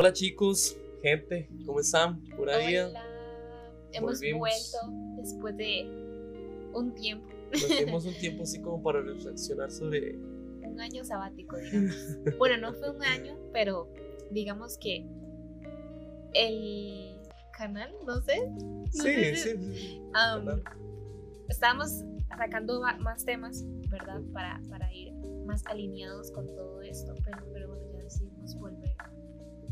Hola chicos, gente, ¿cómo están? Pura vida. Hola. Hemos Volvimos. vuelto después de un tiempo, Nos dimos un tiempo así como para reflexionar sobre... un año sabático, digamos. bueno, no fue un año, pero digamos que el canal, no sé, Sí, sé sí, si- sí. ¿verdad? estábamos sacando más temas, ¿verdad? Para, para ir más alineados con todo esto, pero, pero bueno, ya decidimos volver.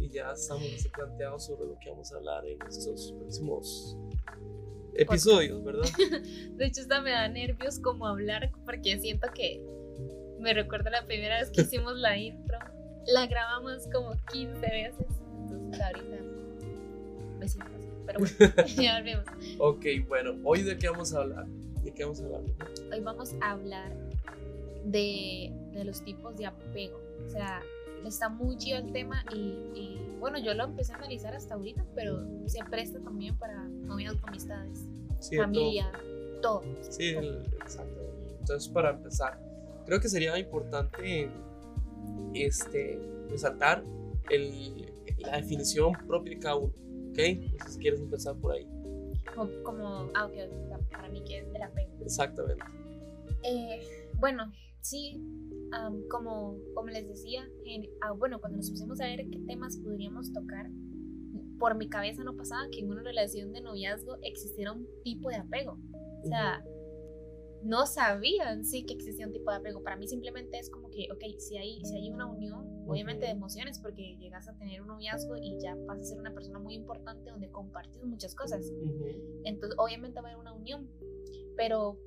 Y ya estamos planteados sobre lo que vamos a hablar en estos próximos episodios, ¿verdad? De hecho, hasta me da nervios como hablar porque siento que me recuerdo la primera vez que hicimos la intro. La grabamos como 15 veces. Entonces ahorita me siento así. Pero bueno, ya volvemos. Ok, bueno, hoy de qué vamos a hablar. ¿De qué vamos a hablar? Hoy vamos a hablar de, de los tipos de apego. O sea, está muy chido el tema y, y, bueno, yo lo empecé a analizar hasta ahorita, pero se presta también para noviazgo, amistades, Sí, de todo. familia, todo. Sí, el- exactamente. Entonces, para empezar, creo que sería importante este, resaltar el- la definición propia de cada uno. ¿Ok? Entonces, si quieres empezar por ahí. Como, como ah, ok, para mí que es apego. Exactamente. Eh, bueno, sí, am, como, como les decía, en- ah, bueno, cuando nos pusimos a ver qué temas podríamos tocar, por mi cabeza no pasaba que en una relación de noviazgo existiera un tipo de apego. O sea, no sabían sí que existía un tipo de apego. Para mí simplemente es como que, ok, si hay, si hay una unión, obviamente de emociones, porque llegas a tener un noviazgo y ya vas a ser una persona muy importante donde compartes muchas cosas. Entonces, obviamente va a haber una unión. Pero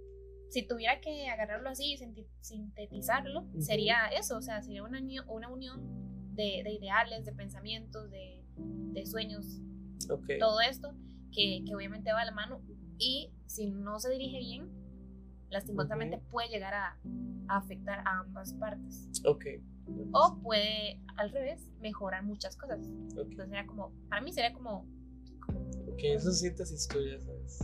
si tuviera que agarrarlo así y sintetizarlo, Ujú. sería eso, o sea, sería una, una unión de, de ideales, de pensamientos, de, de sueños, Ok. todo esto, que, que obviamente va a la mano. Y si no se dirige bien, lastimosamente puede llegar a, a afectar a ambas partes. O puede, al revés, mejorar muchas cosas. Entonces sería como, para mí sería como Ok, esa síntesis tuya, ¿sabes?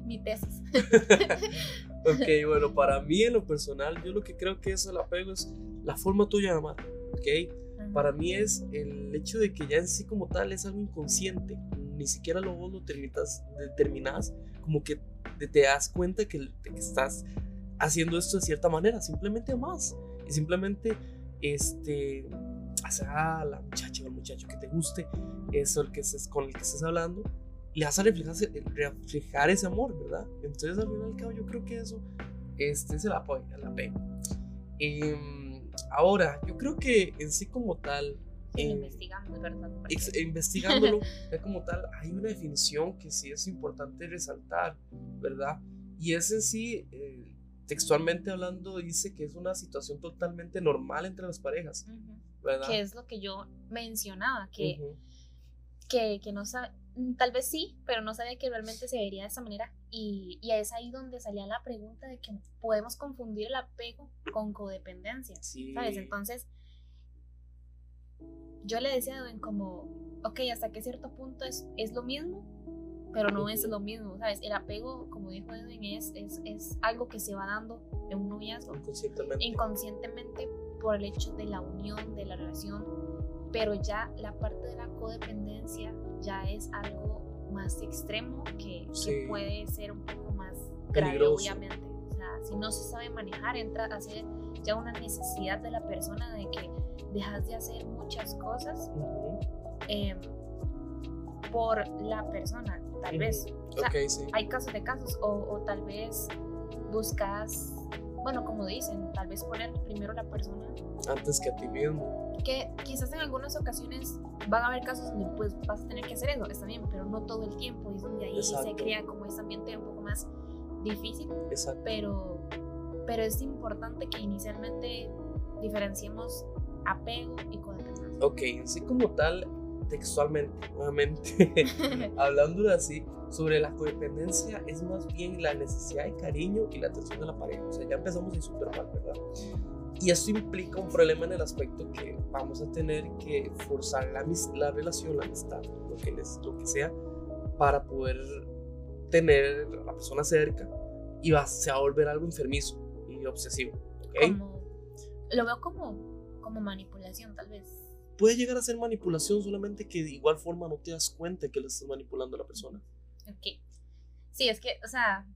mi tesis. Ok, bueno, para mí en lo personal, yo lo que creo que es el apego es la forma tuya de amar. Ok. Para mí es el hecho de que ya en sí como tal es algo inconsciente. Ni siquiera lo vos lo terminas, determinás, como que te, das cuenta que, que estás haciendo esto de cierta manera. Simplemente más. Y simplemente, este, a la muchacha o el muchacho que te guste, eso el que estés, con el que estés hablando, le vas a reflejar, reflejar ese amor, ¿verdad? Entonces al fin y al cabo yo creo que eso este, es el apoyo, el apego. Em, ahora, yo creo que en sí como tal, Sí, em, investigando, ¿verdad? Ex- investigándolo, ya como tal, hay una definición que sí es importante resaltar, ¿verdad? Y es en sí, eh, textualmente hablando, dice que es una situación totalmente normal entre las parejas, Ujú. ¿Verdad? Que es lo que yo mencionaba, que, Ujú, que, que no sabe, tal vez sí, pero no sabía que realmente se vería de esa manera. Y, y es ahí donde salía la pregunta de que podemos confundir el apego con codependencia, Sí. ¿sabes? Entonces, yo le decía a Edwin como, ok, hasta qué cierto punto es, es lo mismo, pero no es lo mismo, ¿sabes? El apego, como dijo Edwin, es, es, es algo que se va dando en un noviazgo. Inconscientemente. inconscientemente por el hecho de la unión, de la relación, pero ya la parte de la codependencia ya es algo más extremo que, que Sí. puede ser un poco más grave, Peligroso. obviamente. O sea, si no se sabe manejar, entra a ser ya una necesidad de la persona de que dejas de hacer muchas cosas Ujú, em, por la persona, tal Ujú. vez. O sea, Ok, sí. hay casos de casos o, o tal vez buscas, bueno, como dicen, tal vez poner primero la persona, Antes que a ti mismo. que quizás en algunas ocasiones van a haber casos donde pues vas a tener que hacer eso, está bien, pero no todo el tiempo, y es donde ahí se crea como ese ambiente un poco más difícil, Exacto. pero, pero es importante que inicialmente diferenciemos apego y codependencia. Ok, así como tal, textualmente, nuevamente, hablando así, sobre la codependencia es más bien la necesidad de cariño y la atención de la pareja. O sea, ya empezamos en súper mal, ¿verdad? Y esto implica un problema en el aspecto que vamos a tener que forzar la, la relación, la amistad, lo que, les- lo que sea, para poder tener a la persona cerca y va, se va a volver algo enfermizo y obsesivo. ¿ok? Como, lo veo como, como manipulación, tal vez. Puede llegar a ser manipulación, solamente que de igual forma no te das cuenta que le estás manipulando a la persona. Ok. Sí, es que, o sea,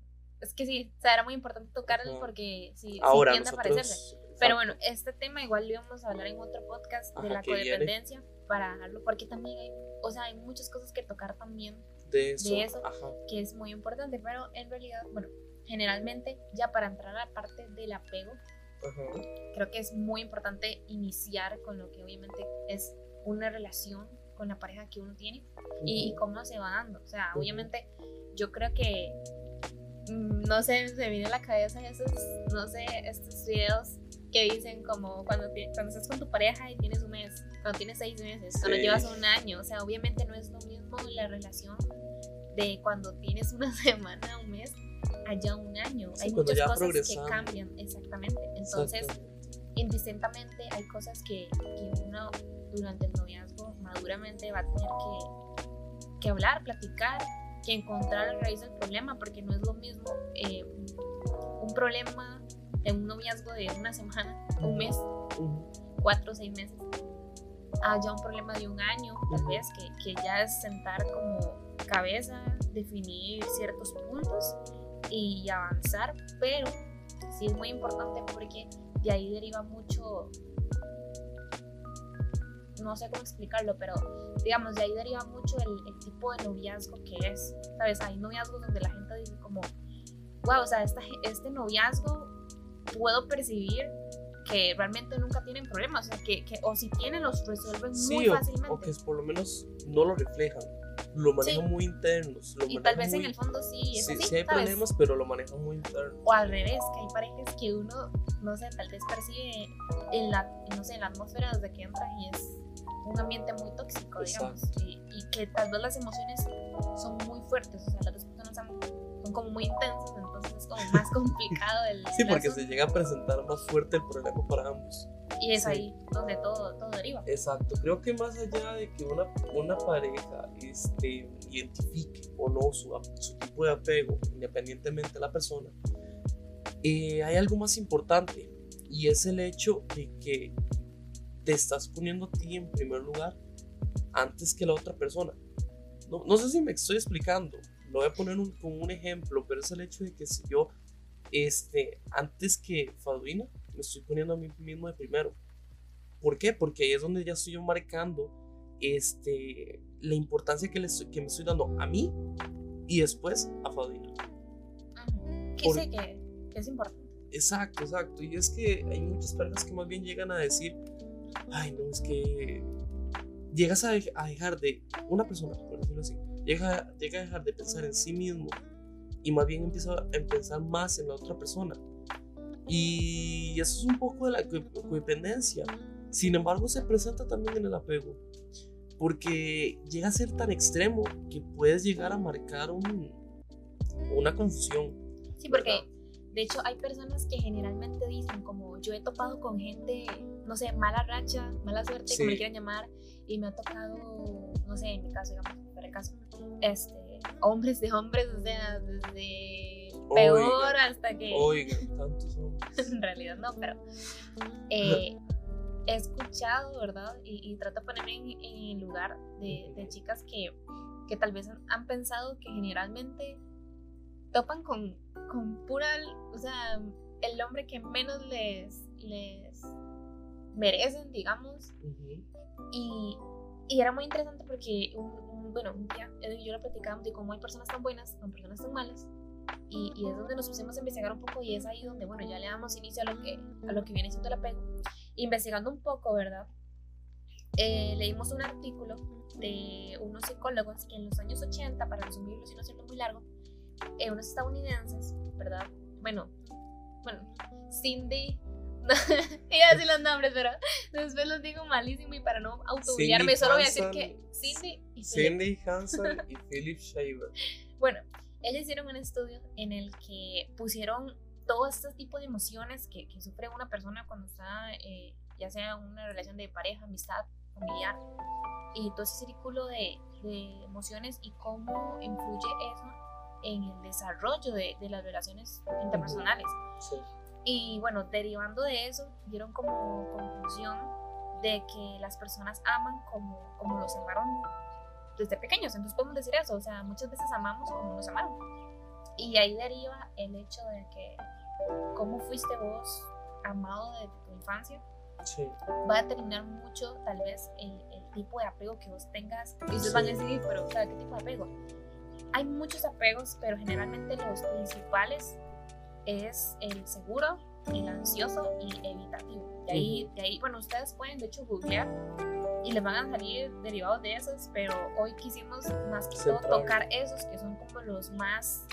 es que sí, o sea, era muy importante tocarlo porque sí, Ahora, sí tiende a nosotros- parecerse. Pero bueno, este tema igual lo íbamos a hablar en otro podcast de Ajá, la que viene. codependencia para dejarlo, porque también hay, o sea, hay muchas cosas que tocar también de eso, de eso. ajá, que es muy importante, pero en realidad, bueno, generalmente ya para entrar a la parte del apego, creo que es muy importante iniciar con lo que obviamente es una relación con la pareja que uno tiene y, y cómo se va dando. O sea, obviamente yo creo que, mm, no sé, se me viene a la cabeza esos, no sé, estos videos que dicen como cuando, cuando estás con tu pareja y tienes un mes, cuando tienes seis meses, cuando Sí. llevas un año. O sea, obviamente no es lo mismo la relación de cuando tienes una semana, un mes, allá un año. Sí, hay muchas cosas que cambian, exactamente. Entonces, indistintamente hay cosas que, que uno durante el noviazgo maduramente va a tener que, que hablar, platicar, que encontrar la raíz del problema, porque no es lo mismo eh, un problema de un noviazgo de una semana, un mes, cuatro o seis meses, a ya un problema de un año, tal vez, que, que ya es sentar como cabeza, definir ciertos puntos y avanzar, pero sí es muy importante porque de ahí deriva mucho, no sé cómo explicarlo, pero digamos, de ahí deriva mucho el, el tipo de noviazgo que es, ¿sabes? Hay noviazgos donde la gente dice como, wow, o sea, esta este noviazgo puedo percibir que realmente nunca tienen problemas, o sea, que, que o si tienen los resuelven muy o, fácilmente. o que por lo menos no lo reflejan, lo manejan muy internos. Lo y tal vez en el fondo sí es sí, así, sí hay ¿sabes? problemas, pero lo manejan muy interno. o al revés, que hay parejas que uno, no sé, tal vez percibe en la, no sé, en la atmósfera desde que entran y es un ambiente muy tóxico, digamos, y, y que tal vez las emociones son muy fuertes, o sea, las dos personas son, son como muy intensas, entonces es como más complicado el, Sí, porque asunto, se llega a presentar más fuerte el problema para ambos. y es sí. ahí donde todo, todo deriva. Exacto, creo que más allá de que una, una pareja este, identifique o no su, su tipo de apego, independientemente de la persona, eh, hay algo más importante y es el hecho de que te estás poniendo a ti en primer lugar antes que la otra persona. No, no sé si me estoy explicando, lo voy a poner un- como un ejemplo, pero es el hecho de que si yo, este, antes que Faduina, me estoy poniendo a mí mismo de primero. ¿Por qué? Porque ahí es donde ya estoy yo marcando este, la importancia que, le estoy- que me estoy dando a mí y después a Faudina. Ujú. Que sé que, que es importante. Exacto, exacto. Y es que hay muchas personas que más bien llegan a decir, ay, no, es que llegas a dejar de, una persona, por decirlo así, llega, llega a dejar de pensar en sí mismo y más bien empieza a pensar más en la otra persona. Y eso es un poco de la co- codependencia. Sin embargo, se presenta también en el apego. Porque llega a ser tan extremo que puedes llegar a marcar un- una confusión. Sí, porque ¿verdad? de hecho hay personas que generalmente dicen como yo he topado con gente, no sé, mala racha, mala suerte, como le Sí. quieran llamar, y me ha tocado, no sé, en mi caso, digamos, para el caso, este, hombres de hombres, o sea, desde peor Oiga, hasta que Oigan, tantos hombres. en realidad no, pero eh, he escuchado, ¿verdad? Y, y trato de ponerme en, en el lugar de, de chicas que, que tal vez han, han pensado que generalmente topan con, con pura, o sea, el hombre que menos les, les merecen, digamos. Ujú. Y, y era muy interesante porque, un, un- bueno, un día Edu y yo lo platicábamos de cómo hay personas tan buenas, con personas tan malas. Y, y es donde nos pusimos a investigar un poco y es ahí donde, bueno, ya le damos inicio a lo que, a lo que viene siendo el apego. Investigando un poco, ¿verdad? Eh, leímos un artículo de unos psicólogos que en los años 80, para resumirlo si no siendo muy largo, eh, unos estadounidenses, ¿verdad? Bueno, bueno, Cindy, iba a decir los nombres, pero después los digo malísimo y para no autobullarme, solo voy a decir que Cindy y Philip. Cindy Hansen y Philip Shaver. Bueno, ellos hicieron un estudio en el que pusieron todo este tipo de emociones que, que sufre una persona cuando está, eh, ya sea una relación de pareja, amistad, familiar, y todo ese círculo de, de emociones y cómo influye eso en el desarrollo de, de las relaciones interpersonales. Sí. Y bueno, derivando de eso, dieron como conclusión de que las personas aman como, como los amaron desde pequeños. Entonces podemos decir eso, o sea, muchas veces amamos como nos amaron. Y ahí deriva el hecho de que cómo fuiste vos amado de tu infancia. Va a determinar mucho tal vez el, el, tipo de apego que vos tengas. Y ustedes van a decir, pero ¿qué tipo de apego? Hay muchos apegos, pero generalmente los principales es el seguro, el ansioso y evitativo. De ahí, de ahí, bueno, ustedes pueden de hecho googlear y les van a salir derivados de esos, pero hoy quisimos más que todo tocar esos que son como los más...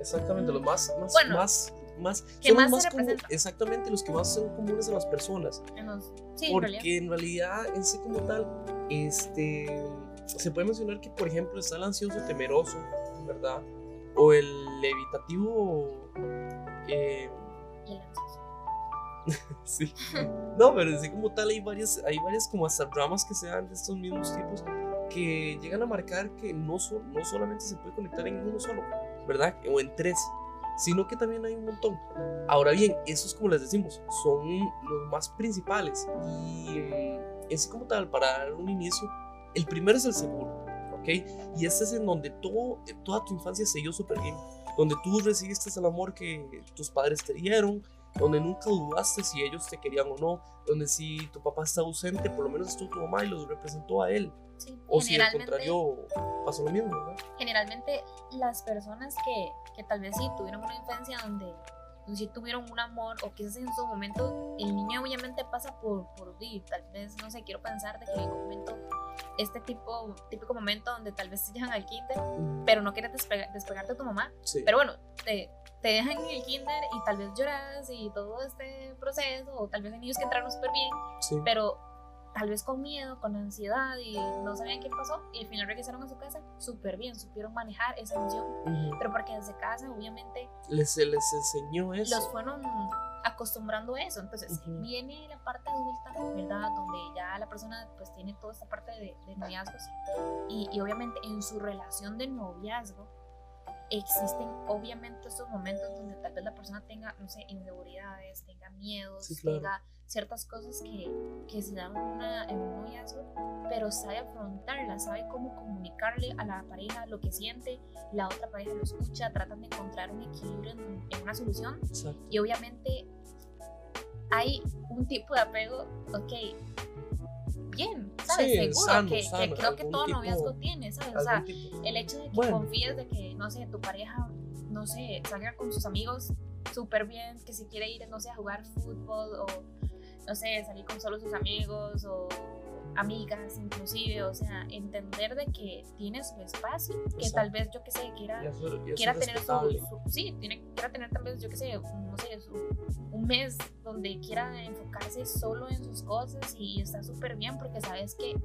Exactamente, los más, más, bueno, más, más, que más, más exactamente los que más son comunes a las personas. sí, Porque en realidad, en sí como tal, este, se puede mencionar que, por ejemplo, está el ansioso temeroso, ¿verdad? O el evitativo... Eh, sí. No, pero así como tal hay varias, hay varias como hasta dramas que se dan de estos mismos tipos que llegan a marcar que no, no solamente se puede conectar en uno solo, ¿verdad? O en tres, sino que también hay un montón. Ahora bien, esos como les decimos, son los más principales y es como tal, para dar un inicio, el primero es el seguro, ¿ok? Y este es en donde todo, toda tu infancia se dio súper bien, donde tú recibiste el amor que tus padres te dieron, donde nunca dudaste si ellos te querían o no, donde si tu papá está ausente, por lo menos estuvo tu mamá y lo representó a él. o si al contrario pasó lo mismo, ¿verdad? Generalmente las personas que, que tal vez sí tuvieron una infancia donde si tuvieron un amor o quizás en su momento el niño obviamente pasa por, por tal vez, no sé, quiero pensar de que en un momento, este tipo, típico momento donde tal vez te llevan al kinder, pero no quieres despegarte de tu mamá, pero bueno, te, te dejan en el kinder y tal vez lloras y todo este proceso, o tal vez hay niños que entraron súper bien, pero tal vez con miedo, con ansiedad y no sabían qué pasó y al final regresaron a su casa súper bien, supieron manejar esa emoción, pero porque desde casa obviamente les, les enseñó eso. Los fueron acostumbrando a eso, entonces viene la parte adulta, ¿verdad? Donde ya la persona pues tiene toda esta parte de, de noviazgos y, y obviamente en su relación de noviazgo existen obviamente esos momentos donde tal vez la persona tenga, no sé, inseguridades, tenga miedos, tenga ciertas cosas que, que se dan en un noviazgo, pero sabe afrontarlas, sabe cómo comunicarle a la pareja lo que siente, la otra pareja lo escucha, tratan de encontrar un equilibrio en, una solución. Y obviamente hay un tipo de apego, ok, bien, ¿sabes? Seguro, que, creo que todo noviazgo tiene, ¿sabes? O sea, el hecho de que confíes de que, no sé, tu pareja, no sé, salga con sus amigos súper bien, que si quiere ir, no sé, a jugar fútbol o no sé, salir con solo sus amigos o amigas inclusive, o sea, entender de que tiene su espacio, que tal vez yo que sé, quiera, quiera tener su, sí, tiene, quiera tener tal vez yo que sé, no sé, un mes donde quiera enfocarse solo en sus cosas y está súper bien porque sabes que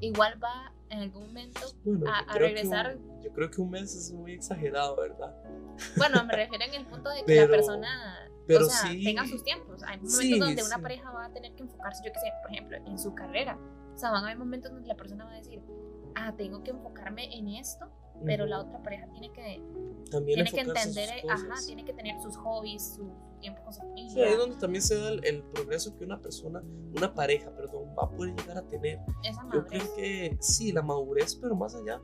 igual va en algún momento a, regresar. yo creo que un mes es muy exagerado, ¿verdad? Bueno, me refiero en el punto de que la persona pero o sea, tenga sus tiempos. Hay momentos donde una pareja va a tener que enfocarse, yo que sé, por ejemplo, en su carrera. O sea, van a haber momentos donde la persona va a decir, ah, tengo que enfocarme en esto, pero la otra pareja tiene que, también tiene que entender, ajá, tiene que tener sus hobbies, su tiempo con su familia. Sí, ahí es donde también se da el, progreso que una persona, una pareja, perdón, va a poder llegar a tener. Esa madurez. Yo creo que sí, la madurez, pero más allá,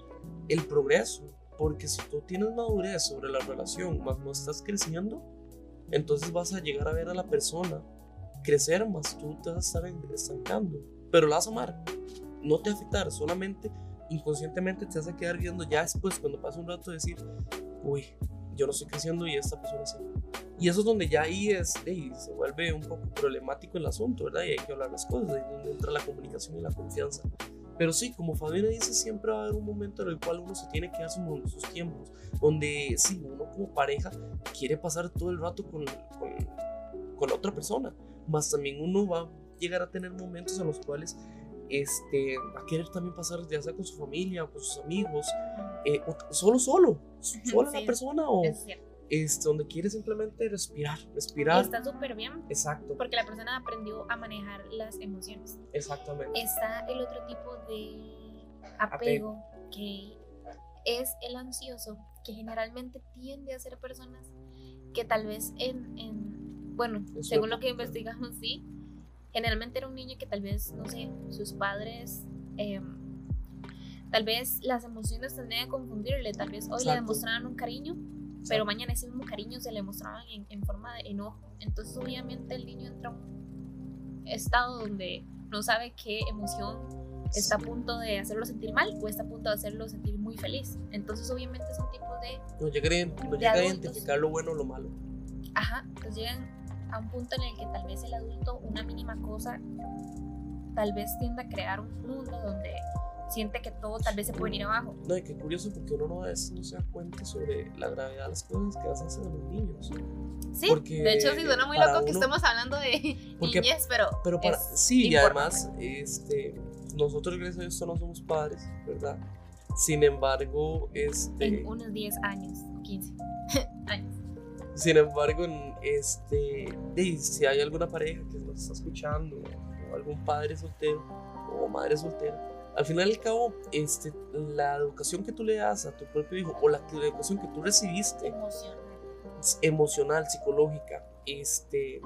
el progreso. Porque si tú tienes madurez sobre la relación, más no estás creciendo, entonces vas a llegar a ver a la persona crecer más, tú te vas a estar estancando, pero la vas a amar, no te afectar, solamente inconscientemente te vas a quedar viendo ya después, cuando pasa un rato, decir, uy, yo no estoy creciendo y esta persona sí. Y eso es donde ya ahí es, se vuelve un poco problemático el asunto, ¿verdad? Y hay que hablar las cosas, ahí es donde entra la comunicación y la confianza. Pero sí, como Fabiana dice, siempre va a haber un momento en el cual uno se tiene que dar sus, tiempos, donde sí, uno como pareja quiere pasar todo el rato con, con, con, la otra persona, más también uno va a llegar a tener momentos en los cuales este, va a querer también pasar ya sea con su familia o con sus amigos, eh, o solo solo, sola la persona o es donde quiere simplemente respirar, respirar. está súper bien. Exacto. Porque la persona aprendió a manejar las emociones. Exactamente. Está el otro tipo de apego, que es el ansioso, que generalmente tiende a ser personas que tal vez en, en bueno, según lo que investigamos, sí, generalmente era un niño que tal vez, no sé, sus padres, em, tal vez las emociones tendrían a confundirle, tal vez hoy le demostraban un cariño, pero mañana ese mismo cariño se le mostraban en, en, forma de enojo. Entonces obviamente el niño entra a un estado donde no sabe qué emoción está a punto de hacerlo sentir mal o está a punto de hacerlo sentir muy feliz. Entonces obviamente es un tipo de... No llega, a identificar lo bueno o lo malo. Ajá, entonces llegan a un punto en el que tal vez el adulto una mínima cosa tal vez tienda a crear un mundo donde siente que todo tal vez se puede ir abajo. No, y qué curioso porque uno no, es, no se da cuenta sobre la gravedad de las cosas que hacen a los niños. Sí, porque de hecho sí suena muy loco que estemos hablando de niñez, pero, pero para, sí, y además este, nosotros gracias a esto no somos padres, ¿verdad? Sin embargo, este... En unos 10 años, 15 años. Sin embargo, este, si hay alguna pareja que nos está escuchando, o algún padre soltero o madre soltera, al final y al cabo, este, la educación que tú le das a tu propio hijo o la, educación que tú recibiste, emocional, emocional psicológica, este,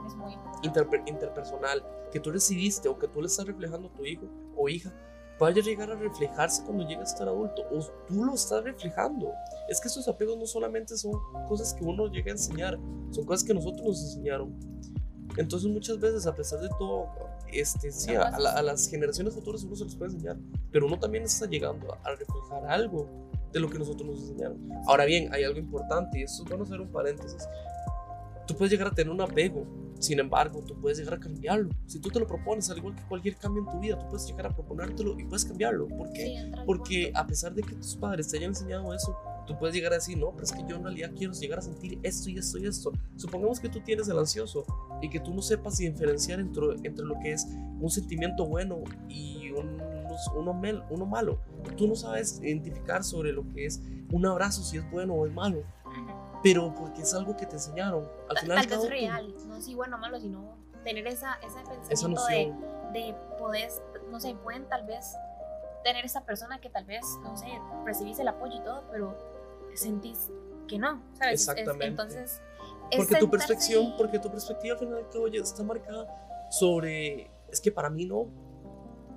interpersonal, que tú recibiste o que tú le estás reflejando a tu hijo o hija, vaya a llegar a reflejarse cuando llegue a estar adulto o tú lo estás reflejando. Es que estos apegos no solamente son cosas que uno llega a enseñar, son cosas que nosotros nos enseñaron. Entonces muchas veces, a pesar de todo, este, sí, a, las generaciones futuras uno se los puede enseñar, pero uno también está llegando a, reflejar algo de lo que nosotros nos enseñaron. Ahora bien, hay algo importante y esto es bueno hacer un paréntesis. Tú puedes llegar a tener un apego sin embargo, tú puedes llegar a cambiarlo. Si tú te lo propones, al igual que cualquier cambio en tu vida, tú puedes llegar a proponértelo y puedes cambiarlo. ¿Por qué? Porque a pesar de que tus padres te hayan enseñado eso, tú puedes llegar a decir, no, pero es que yo en realidad quiero llegar a sentir esto y esto y esto. Supongamos que tú tienes el ansioso y que tú no sepas diferenciar entre, entre lo que es un sentimiento bueno y un, uno, uno malo. Tú no sabes identificar sobre lo que es un abrazo, si es bueno o es malo pero porque es algo que te enseñaron. Al final Tal vez real, no si bueno o malo, sino tener esa, ese pensamiento de, de poder, no sé, pueden tal vez tener esa persona que tal vez, no sé, recibís el apoyo y todo, pero sentís que no, ¿sabes? Exactamente. entonces, porque tu perspectiva, porque tu perspectiva al final que está marcada sobre, es que para mí no,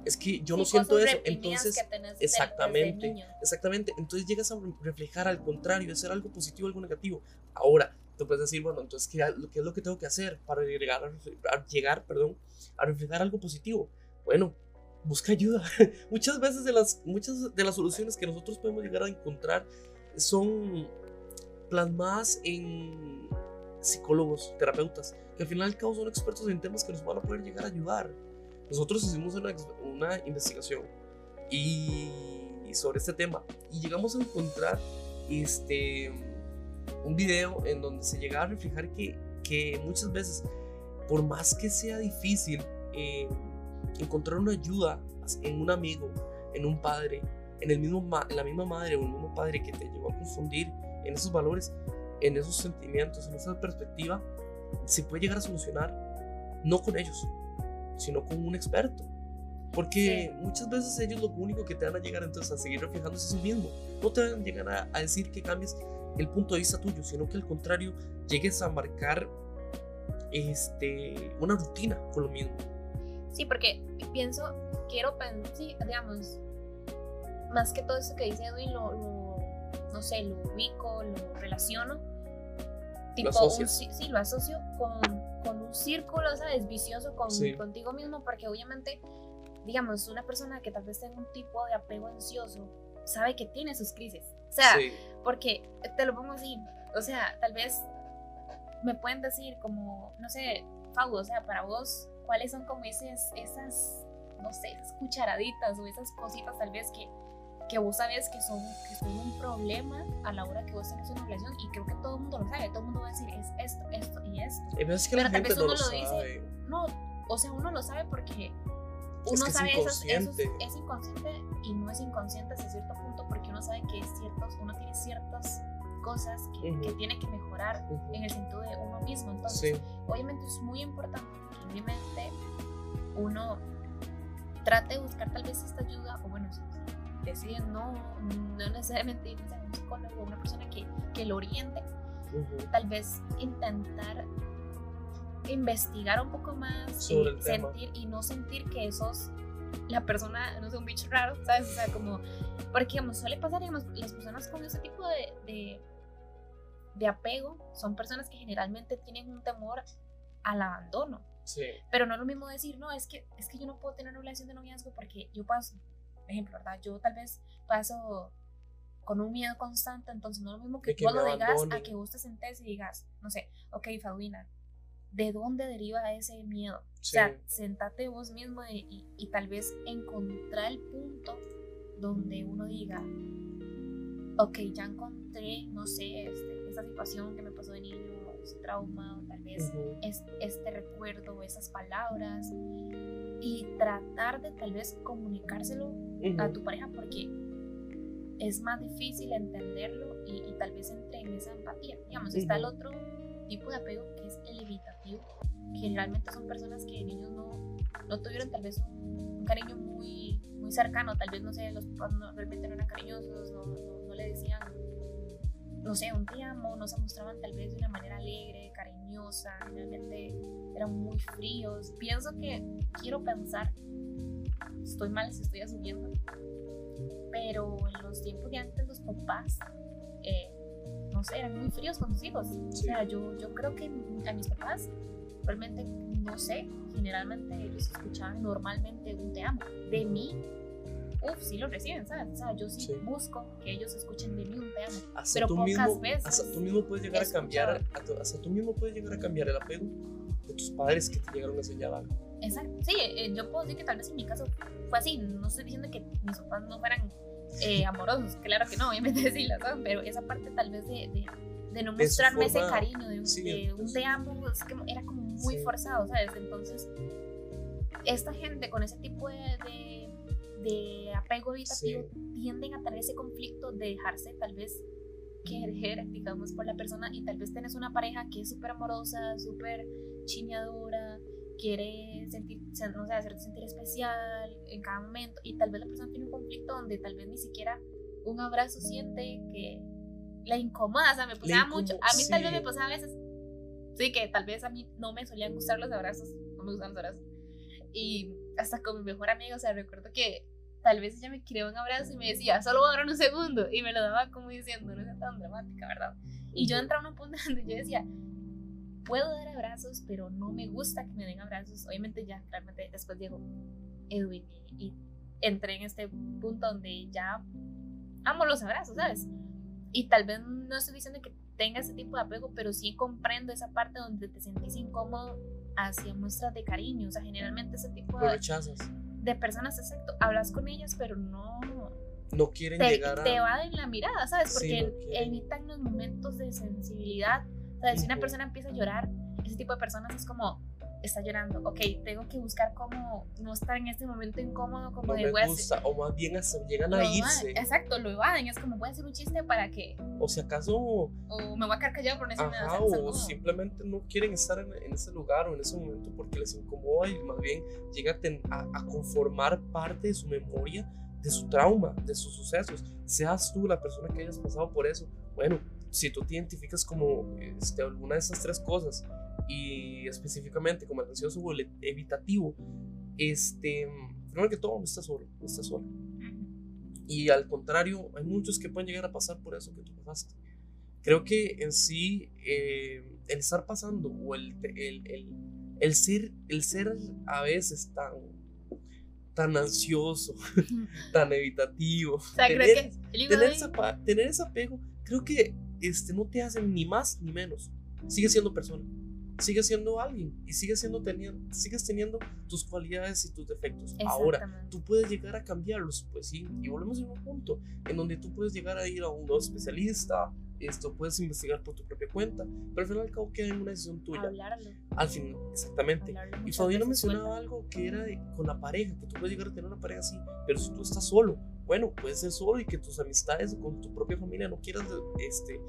es que yo no siento eso. Entonces, exactamente, exactamente. Entonces llegas a reflejar al contrario, de ser algo positivo, algo negativo. Ahora, tú puedes decir, bueno, entonces, ¿qué, es lo que tengo que hacer para llegar a, llegar, perdón, a reflejar algo positivo? Bueno, busca ayuda. muchas veces de las, muchas de las soluciones que nosotros podemos llegar a encontrar son plasmadas en psicólogos, terapeutas, que al final y al cabo son expertos en temas que nos van a poder llegar a ayudar. Nosotros hicimos una, una investigación y, sobre este tema y llegamos a encontrar este, un video en donde se llega a reflejar que, que muchas veces, por más que sea difícil eh, encontrar una ayuda en un amigo, en un padre, en, el mismo en la misma madre o el mismo padre que te llevó a confundir en esos valores, en esos sentimientos, en esa perspectiva, se puede llegar a solucionar no con ellos, sino con un experto. Porque muchas veces ellos lo único que te van a llegar entonces a seguir reflejándose es eso mismo. No te van a llegar a, decir que cambies el punto de vista tuyo, sino que al contrario llegues a marcar este, una rutina con lo mismo. Sí, porque pienso, quiero sí, digamos, más que todo eso que dice Edwin, lo, no sé, lo ubico, lo relaciono. Tipo, ¿Lo sí, lo asocio con con un círculo, ¿sabes? Vicioso con, contigo mismo, porque obviamente, digamos, una persona que tal vez tenga un tipo de apego ansioso, sabe que tiene sus crisis. O sea, porque te lo pongo así, o sea, tal vez me pueden decir como, no sé, Fau, o sea, para vos, ¿cuáles son como esas, esas, no sé, esas cucharaditas o esas cositas tal vez que que vos sabes que son, que son un problema a la hora que vos tenés una relación y creo que todo el mundo lo sabe, todo el mundo va a decir es esto, esto y esto. Pero, es que Pero tal vez uno lo, dice, no, o sea, uno lo sabe porque uno sabe es esos, es inconsciente y no es inconsciente hasta cierto punto porque uno sabe que es ciertos, uno tiene ciertas cosas que, que tiene que mejorar en el sentido de uno mismo. Entonces, obviamente es muy importante que obviamente uno trate de buscar tal vez esta ayuda, o bueno, deciden no, no necesariamente ir a un psicólogo, una persona que, que lo oriente, tal vez intentar investigar un poco más Sobre y sentir y no sentir que sos la persona, no sé, un bicho raro, ¿sabes? O sea, como, porque digamos, suele pasar, digamos, las personas con ese tipo de, de, de apego son personas que generalmente tienen un temor al abandono. Sí. Pero no es lo mismo decir, no, es que, es que yo no puedo tener una relación de noviazgo porque yo paso, por ejemplo, ¿verdad? Yo tal vez paso con un miedo constante, entonces no es lo mismo que, que vos lo digas a que vos te sentes y digas, no sé, ok, Faduina, ¿de dónde deriva ese miedo? O sea, sentate vos mismo y, y- y tal vez encontrar el punto donde uno diga, ok, ya encontré, no sé, este, esa situación que me pasó de niño, ese trauma, o tal vez Ujú. es, este recuerdo, esas palabras, y tratar de tal vez comunicárselo a Ujú. tu pareja porque es más difícil entenderlo y, y tal vez entre en esa empatía. Digamos, está el otro tipo de apego que es el evitativo. que Generalmente son personas que de niños no, no tuvieron tal vez un, un cariño muy, muy cercano, tal vez no sé, los papás no, realmente no eran cariñosos, no, no, no le decían, no sé, un te amo, no se mostraban tal vez de una manera alegre, cariñosa, generalmente eran muy fríos. Pienso que quiero pensar, estoy mal si estoy asumiendo, pero en los tiempos de antes los papás, eh, no sé, eran muy fríos con sus hijos. O sea, yo, yo creo que a mis papás, realmente, no sé, generalmente ellos escuchaban normalmente un te amo. De mí, uff, sí lo reciben, ¿sabes? O sea, yo sí, Sí. busco que ellos escuchen de mí un te amo. Hasta Pero tú pocas mismo, veces hasta tú mismo puedes llegar a cambiar, hasta tú mismo puedes llegar a cambiar el apego de tus padres que te llegaron a enseñar algo. Exacto. Sí, eh, yo puedo decir que tal vez en mi caso fue así. No estoy diciendo que mis papás no fueran eh, amorosos, claro que no, obviamente sí las son, pero esa parte tal vez de, de, de no mostrarme ese forma- cariño, de un, sí, de un te amo, es que era como muy Sí. forzado, ¿sabes? Entonces, esta gente con ese tipo de, de apego evitativo tienden a tener ese conflicto de dejarse tal vez querer, digamos, por la persona y tal vez tenés una pareja que es súper amorosa, súper chineadora, quiere sentir, se- no sé, hacerte sentir especial en cada momento y tal vez la persona tiene un conflicto donde tal vez ni siquiera un abrazo siente que le incomoda, o sea, me pasaba mucho, a mí tal vez sí. me pasaba a veces, sí, que tal vez a mí no me solían gustar los abrazos, no me gustan los abrazos y hasta con mi mejor amiga, o sea, recuerdo que tal vez ella me quería un abrazo y me decía, solo voy a dar un segundo y me lo daba como diciendo, no es tan dramática, ¿verdad? Y yo entraba en un punto donde yo decía, puedo dar abrazos, pero no me gusta que me den abrazos. Obviamente ya, realmente después llegó Edwin y, y entré en este punto donde ya amo los abrazos, ¿sabes? Y tal vez no estoy diciendo que tenga ese tipo de apego, pero sí comprendo esa parte donde te sentís incómodo hacia muestras de cariño. O sea, generalmente ese tipo Lo de, rechazas. De personas, exacto, hablas con ellas, pero no No quieren te, llegar a. te evaden la mirada, ¿sabes? Sí, Porque no evitan los momentos de sensibilidad. ¿Sabes? Si una persona empieza a llorar, ese tipo de personas es como, está llorando, ok, tengo que buscar cómo no estar en este momento incómodo, como no de me voy a hacer- gusta, o más bien hasta llegan a evaden. irse. Exacto, lo evaden, es como voy a hacer un chiste para que, O si acaso, o me voy a quedar callado por no ajá, o simplemente no quieren estar en, en ese lugar o en ese momento porque les incomoda y más bien llega a, ten- a- a conformar parte de su memoria, de su trauma, de sus sucesos. Seas tú la persona que hayas pasado por eso. Bueno, si tú te identificas como este, alguna de esas tres cosas y específicamente como el ansioso o el evitativo, este, primero que todo no estás solo, no estás solo. Y al contrario, hay muchos que pueden llegar a pasar por eso que tú pasaste. Creo que en sí, eh, el estar pasando o el, el, el, el ser, el ser a veces tan, tan ansioso, tan evitativo, O sea, creo tener, que el hijo tener, esa tener ese apego, creo que este, no te hace ni más ni menos. Sigues siendo persona, sigues siendo alguien y sigues, siendo teniendo, sigues teniendo tus cualidades y tus defectos. Ahora, tú puedes llegar a cambiarlos, pues sí, y volvemos a un punto en donde tú puedes llegar a ir a un especialista, esto puedes investigar por tu propia cuenta, pero al final al cabo queda en una decisión tuya. Hablarlo, Al fin, exactamente. hablarlo Y Fabiana mencionaba suelta. algo que era de- con la pareja, que tú puedes llegar a tener una pareja así, pero si tú estás solo, bueno, puedes ser solo y que tus amistades con tu propia familia no quieras este,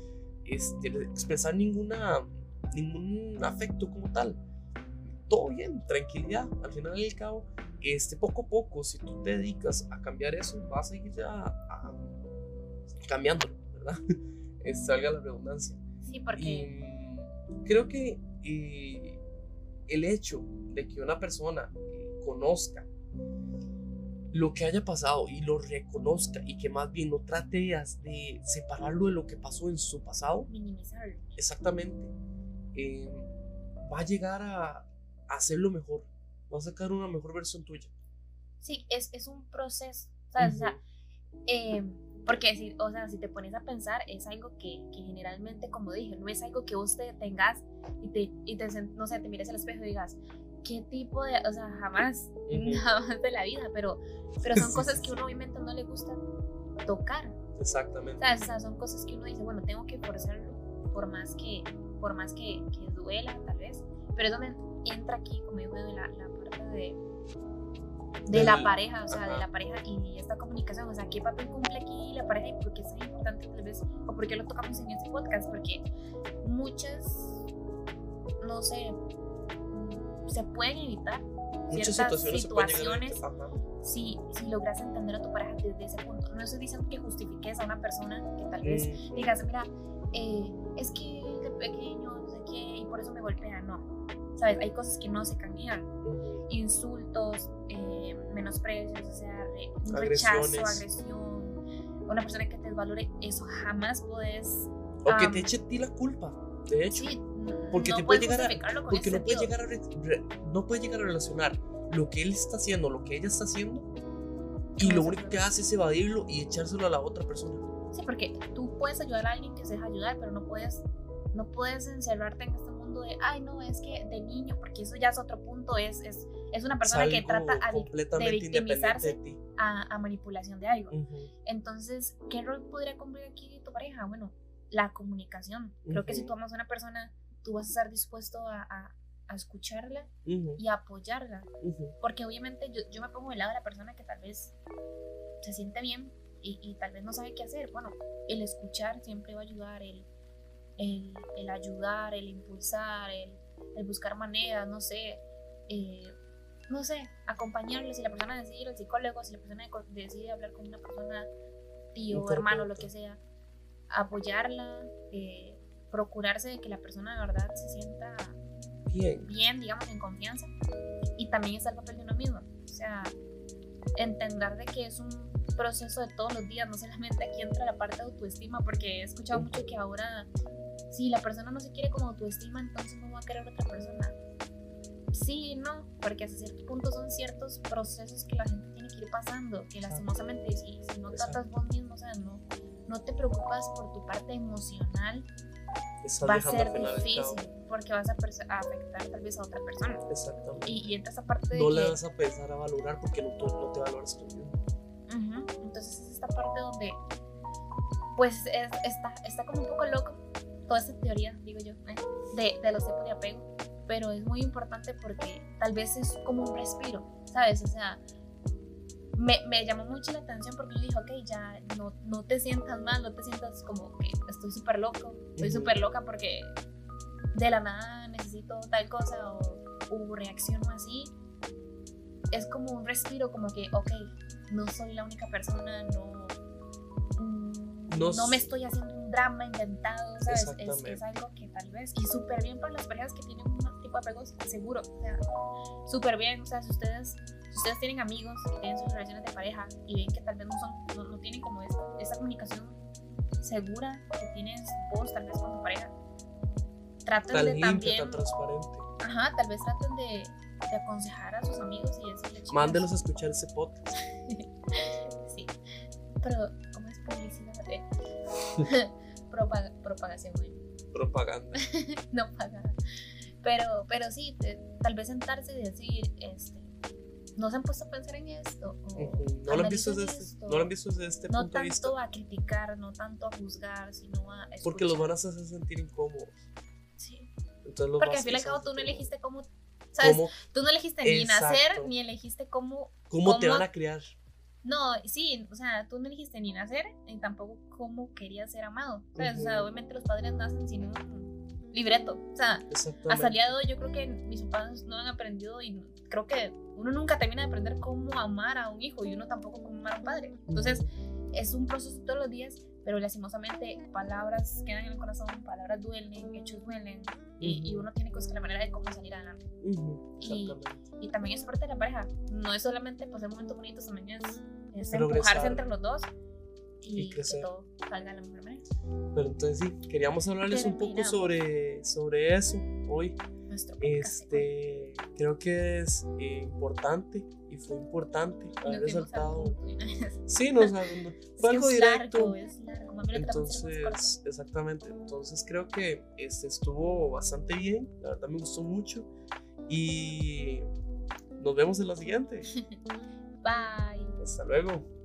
este, expresar ninguna, ningún afecto como tal. Todo bien, tranquilidad. Al final al cabo, este, poco a poco, si tú te dedicas a cambiar eso, vas a ir ya a- cambiándolo, ¿verdad? Es, salga la redundancia. Sí, porque Y creo que eh, el hecho de que una persona conozca lo que haya pasado y lo reconozca y que más bien no trate de separarlo de lo que pasó en su pasado. Minimizarlo. Exactamente. Eh, va a llegar a, hacerlo mejor. Va a sacar una mejor versión tuya. Sí, es, es un proceso. ¿sabes? O sea, eh, porque si, o sea, si te pones a pensar, es algo que, que, generalmente, como dije, no es algo que vos te tengas y te, y te no sé, te mires al espejo y digas, ¿qué tipo de, o sea, jamás, jamás de la vida, pero, pero son cosas que uno obviamente no le gusta tocar. Exactamente. O sea, son cosas que uno dice, bueno, tengo que forzarlo, por más que, por más que, que duela, tal vez, pero es donde entra aquí, como digo, la, la parte de de la pareja, o sea, de la pareja y esta comunicación, o sea, ¿qué papel cumple aquí la pareja y por qué es tan importante tal vez, o por qué lo tocamos en este podcast? Porque muchas, no sé, se pueden evitar muchas ciertas situaciones, situaciones si, si logras entender a tu pareja desde ese punto. No estoy diciendo que justifiques a una persona que tal vez mm. digas, mira, eh, es que pequeño, no sé qué, y por eso me golpea, no ¿sabes? Hay cosas que no se cambian. Insultos, eh, menosprecios, o sea, un rechazo, agresión, una persona que te desvalore, eso jamás puedes... O que te eche a ti la culpa, de hecho. Sí, porque te puede llegar a, porque no puede llegar a no puede llegar a relacionar lo que él está haciendo, lo que ella está haciendo y lo único que hace es evadirlo y echárselo a la otra persona. Sí, porque tú puedes ayudar a alguien que se deja ayudar, pero no puedes no puedes encerrarte en este de, ay, no, es que de niño, porque eso ya es otro punto, es, es, es una persona que trata de victimizarse a, manipulación de algo. Entonces, ¿qué rol podría cumplir aquí tu pareja? Bueno, la comunicación. Creo que si tú amas a una persona, tú vas a estar dispuesto a, a, escucharla y apoyarla. Porque obviamente yo, yo me pongo del lado de la persona que tal vez se siente bien y, y, tal vez no sabe qué hacer. Bueno, el escuchar siempre va a ayudar, el el, el ayudar, el impulsar, el, el, buscar maneras, no sé, eh, no sé, acompañarle, si la persona decide ir al psicólogo, si la persona decide hablar con una persona, tío, hermano, lo que sea, apoyarla, eh, procurarse de que la persona de verdad se sienta bien. bien, digamos, en confianza. Y también está el papel de uno mismo, o sea, entender de que es un proceso de todos los días, no solamente aquí entra la parte de autoestima, porque he escuchado mucho que ahora si la persona no se quiere como autoestima, entonces no va a querer otra persona. Sí y no, porque hasta cierto punto son ciertos procesos que la gente tiene que ir pasando, que lastimosamente si, si no tratas vos mismo, o sea, no, no te preocupas por tu parte emocional, va a ser difícil porque vas a, afectar tal vez a otra persona. Exactamente. Y, y entra esa parte de No le vas a empezar a valorar porque no, no te valoras tú mismo. Entonces es esta parte donde pues está, está como un poco loco toda esta teoría, digo yo, ¿eh? de, de, los tipos de apego, pero es muy importante porque tal vez es como un respiro, ¿sabes? O sea, me, me llamó mucho la atención porque yo dije, ok, ya no, no te sientas mal, no te sientas como que estoy súper loco, estoy súper loca porque de la nada necesito tal cosa o, o reacciono así. Es como un respiro, como que, ok, no soy la única persona, no, mm, no, no me estoy haciendo drama inventado, ¿sabes? Es, es, algo que tal vez, y súper bien para las parejas que tienen un tipo de apegos, seguro, o sea, súper bien, o sea, si ustedes, si ustedes tienen amigos que tienen sus relaciones de pareja y ven que tal vez no, son, no, tienen como esa, esa comunicación segura que tienes vos tal vez con tu pareja, traten de también... Tan transparente. Ajá, tal vez traten de, de aconsejar a sus amigos y decirles... Mándelos a escuchar ese podcast. sí, pero ¿cómo es publicidad? propagación. Propaganda. no pagada. Pero, pero sí, tal vez sentarse y decir, este, ¿no se han puesto a pensar en esto? no, lo han visto desde, este, no lo han visto desde este punto de vista. No tanto a criticar, no tanto a juzgar, sino a escuchar. Porque los van a hacer sentir incómodos. Sí. Porque al fin y al cabo tú no elegiste cómo ¿Sabes? Tú no elegiste ni nacer, ni elegiste cómo, cómo, cómo. te van a criar. No, sí, o sea, tú no elegiste ni nacer, ni tampoco cómo querías ser amado. O sea, obviamente los padres nacen sin un libreto. O sea, hasta el día de hoy yo creo que mis padres no han aprendido y creo que uno nunca termina de aprender cómo amar a un hijo y uno tampoco cómo amar a un padre. Entonces, es un proceso todos los días, pero lastimosamente palabras quedan en el corazón, palabras duelen, hechos duelen, y, y uno tiene que buscar la manera de cómo salir adelante. y, y, también es parte de la pareja, no es solamente pasar momentos bonitos, también es, es empujarse entre los dos y, que todo salga de la mejor manera. Pero entonces sí, queríamos hablarles un poco sobre, sobre eso hoy. Este, creo que es eh, importante y fue importante haber resaltado. Sí, no, fue algo directo. entonces, exactamente. Entonces creo que este estuvo bastante bien. La verdad me gustó mucho. Y nos vemos en la siguiente. Bye. Hasta luego.